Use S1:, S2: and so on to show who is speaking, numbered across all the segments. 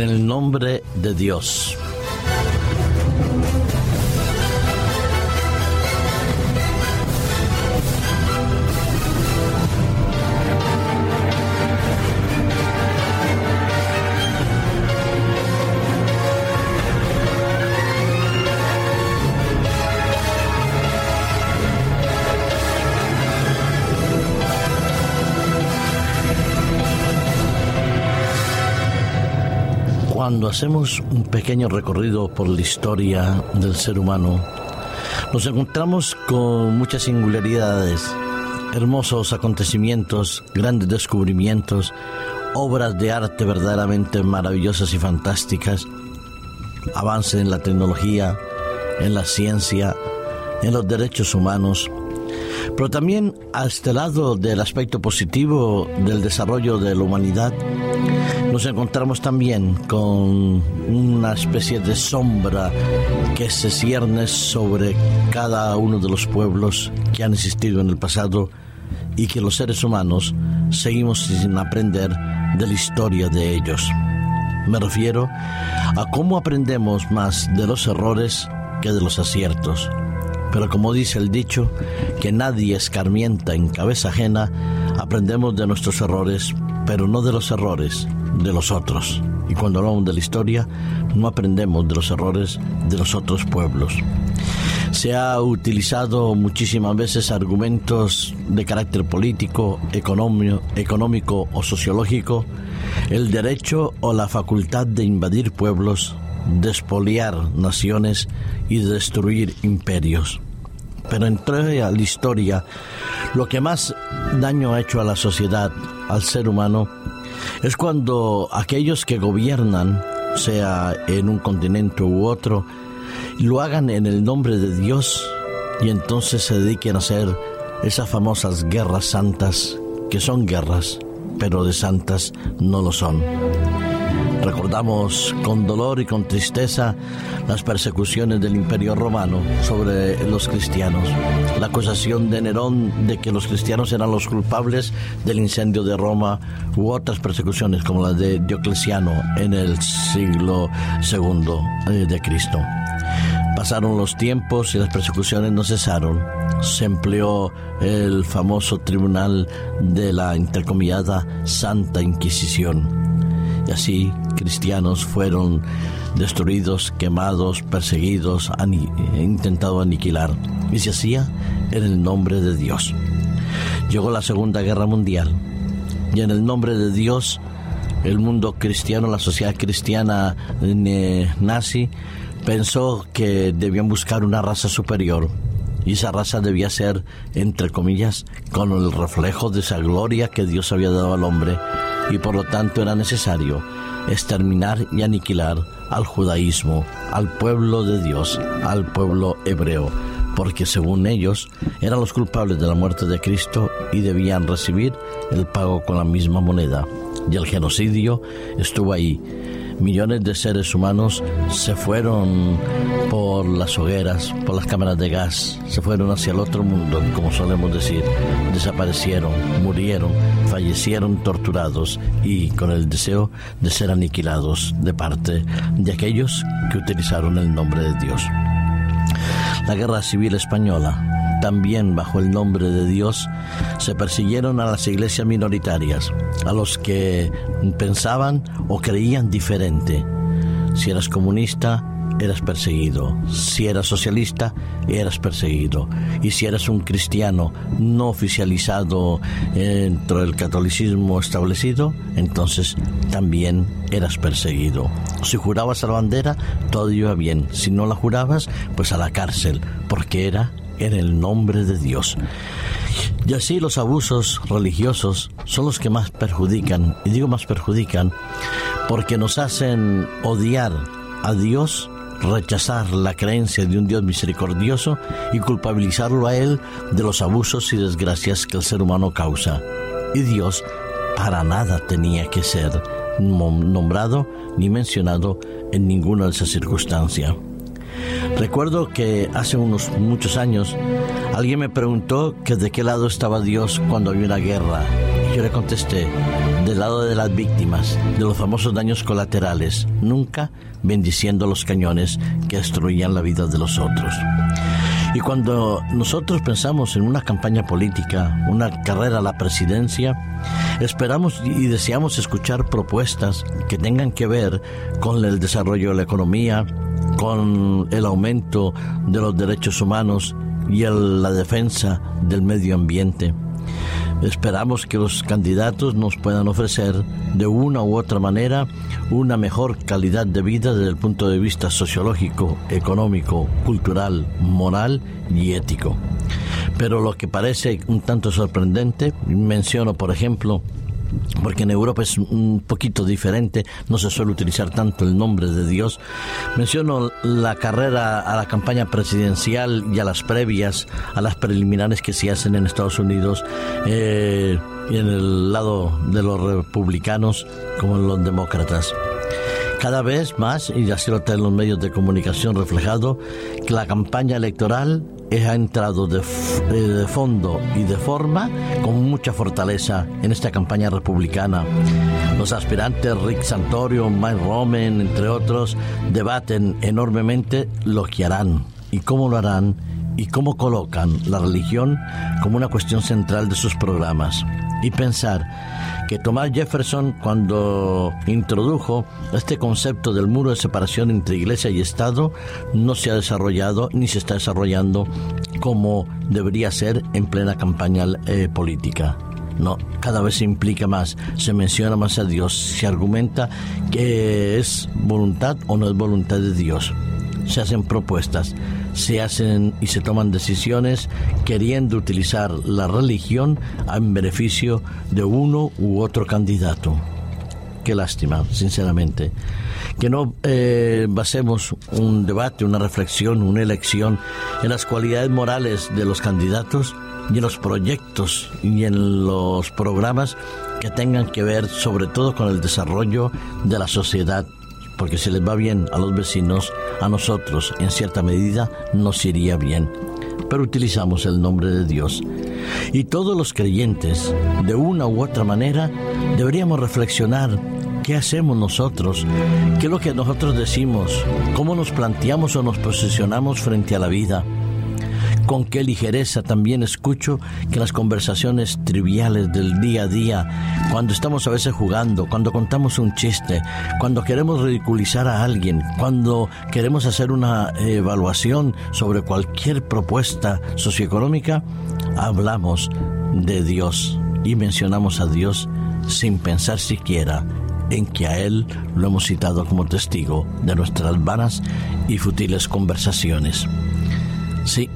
S1: en el nombre de Dios. Cuando hacemos un pequeño recorrido por la historia del ser humano, nos encontramos con muchas singularidades, hermosos acontecimientos, grandes descubrimientos, obras de arte verdaderamente maravillosas y fantásticas, avance en la tecnología, en la ciencia, en los derechos humanos, pero también a este lado del aspecto positivo del desarrollo de la humanidad, nos encontramos también con una especie de sombra que se cierne sobre cada uno de los pueblos que han existido en el pasado y que los seres humanos seguimos sin aprender de la historia de ellos. Me refiero a cómo aprendemos más de los errores que de los aciertos. Pero como dice el dicho, que nadie escarmienta en cabeza ajena, aprendemos de nuestros errores, pero no de los errores de los otros. Y cuando hablamos de la historia, no aprendemos de los errores de los otros pueblos. Se ha utilizado muchísimas veces argumentos de carácter político, económico, o sociológico, el derecho o la facultad de invadir pueblos, despoliar naciones y destruir imperios. Pero entre a la historia, lo que más daño ha hecho a la sociedad, al ser humano, es cuando aquellos que gobiernan, sea en un continente u otro, lo hagan en el nombre de Dios y entonces se dediquen a hacer esas famosas guerras santas, que son guerras, pero de santas no lo son. Recordamos con dolor y con tristeza las persecuciones del Imperio Romano sobre los cristianos, la acusación de Nerón de que los cristianos eran los culpables del incendio de Roma u otras persecuciones como la de Diocleciano en el siglo II eh, de Cristo. Pasaron los tiempos y las persecuciones no cesaron. Se empleó el famoso tribunal de la intercomillada Santa Inquisición y así cristianos fueron destruidos, quemados, perseguidos, intentado aniquilar. Y se hacía en el nombre de Dios. Llegó la Segunda Guerra Mundial y en el nombre de Dios el mundo cristiano, la sociedad cristiana eh, nazi, pensó que debían buscar una raza superior y esa raza debía ser, entre comillas, con el reflejo de esa gloria que Dios había dado al hombre y por lo tanto era necesario exterminar y aniquilar al judaísmo, al pueblo de Dios, al pueblo hebreo, porque según ellos eran los culpables de la muerte de Cristo y debían recibir el pago con la misma moneda. Y el genocidio estuvo ahí millones de seres humanos se fueron por las hogueras, por las cámaras de gas, se fueron hacia el otro mundo, como solemos decir, desaparecieron, murieron, fallecieron torturados y con el deseo de ser aniquilados de parte de aquellos que utilizaron el nombre de Dios. La guerra civil española también bajo el nombre de Dios, se persiguieron a las iglesias minoritarias, a los que pensaban o creían diferente. Si eras comunista, eras perseguido. Si eras socialista, eras perseguido. Y si eras un cristiano no oficializado dentro del catolicismo establecido, entonces también eras perseguido. Si jurabas a la bandera, todo iba bien. Si no la jurabas, pues a la cárcel, porque era en el nombre de Dios. Y así los abusos religiosos son los que más perjudican, y digo más perjudican, porque nos hacen odiar a Dios, rechazar la creencia de un Dios misericordioso y culpabilizarlo a Él de los abusos y desgracias que el ser humano causa. Y Dios para nada tenía que ser nombrado ni mencionado en ninguna de esas circunstancias. Recuerdo que hace unos muchos años alguien me preguntó que de qué lado estaba Dios cuando había una guerra. Y yo le contesté, del lado de las víctimas, de los famosos daños colaterales, nunca bendiciendo los cañones que destruían la vida de los otros. Y cuando nosotros pensamos en una campaña política, una carrera a la presidencia, esperamos y deseamos escuchar propuestas que tengan que ver con el desarrollo de la economía, con el aumento de los derechos humanos y la defensa del medio ambiente. Esperamos que los candidatos nos puedan ofrecer de una u otra manera una mejor calidad de vida desde el punto de vista sociológico, económico, cultural, moral y ético. Pero lo que parece un tanto sorprendente, menciono por ejemplo porque en Europa es un poquito diferente, no se suele utilizar tanto el nombre de Dios. Menciono la carrera a la campaña presidencial y a las previas, a las preliminares que se hacen en Estados Unidos, eh, en el lado de los republicanos como en los demócratas cada vez más, y así lo en los medios de comunicación reflejado, que la campaña electoral ha entrado de, eh, de, fondo y de forma con mucha fortaleza en esta campaña republicana. Los aspirantes Rick Santorio, Mike Roman, entre otros, debaten enormemente lo que harán y cómo lo harán y cómo colocan la religión como una cuestión central de sus programas. Y pensar que Thomas Jefferson cuando introdujo este concepto del muro de separación entre iglesia y Estado no se ha desarrollado ni se está desarrollando como debería ser en plena campaña eh, política. No, cada vez se implica más, se menciona más a Dios, se argumenta que es voluntad o no es voluntad de Dios. Se hacen propuestas, se hacen y se toman decisiones queriendo utilizar la religión en beneficio de uno u otro candidato. Qué lástima, sinceramente. Que no eh, basemos un debate, una reflexión, una elección en las cualidades morales de los candidatos y en los proyectos y en los programas que tengan que ver sobre todo con el desarrollo de la sociedad porque si les va bien a los vecinos, a nosotros en cierta medida nos iría bien. Pero utilizamos el nombre de Dios. Y todos los creyentes, de una u otra manera, deberíamos reflexionar qué hacemos nosotros, qué es lo que nosotros decimos, cómo nos planteamos o nos posicionamos frente a la vida con qué ligereza también escucho que las conversaciones triviales del día a día, cuando estamos a veces jugando, cuando contamos un chiste, cuando queremos ridiculizar a alguien, cuando queremos hacer una evaluación sobre cualquier propuesta socioeconómica, hablamos de Dios y mencionamos a Dios sin pensar siquiera en que a Él lo hemos citado como testigo de nuestras vanas y futiles conversaciones. Sí,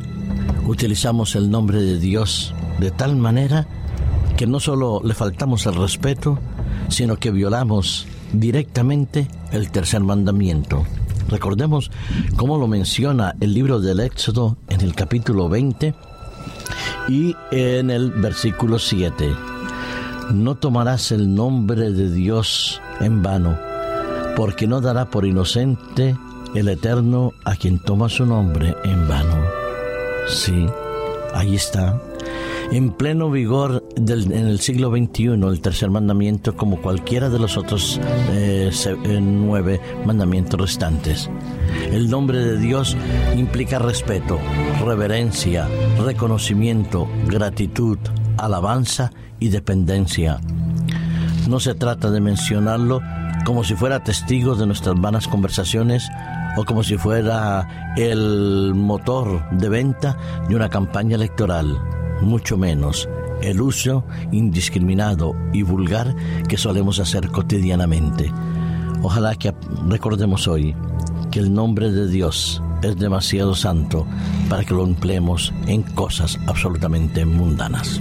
S1: utilizamos el nombre de Dios de tal manera que no solo le faltamos el respeto, sino que violamos directamente el tercer mandamiento. Recordemos cómo lo menciona el libro del Éxodo en el capítulo 20 y en el versículo 7. No tomarás el nombre de Dios en vano, porque no dará por inocente el Eterno a quien toma su nombre en vano. Sí, ahí está. En pleno vigor en el siglo XXI, el tercer mandamiento, como cualquiera de los otros eh, eh, nueve mandamientos restantes. El nombre de Dios implica respeto, reverencia, reconocimiento, gratitud, alabanza y dependencia. No se trata de mencionarlo como si fuera testigo de nuestras vanas conversaciones o como si fuera el motor de venta de una campaña electoral, mucho menos el uso indiscriminado y vulgar que solemos hacer cotidianamente. Ojalá que recordemos hoy que el nombre de Dios es demasiado santo para que lo empleemos en cosas absolutamente mundanas.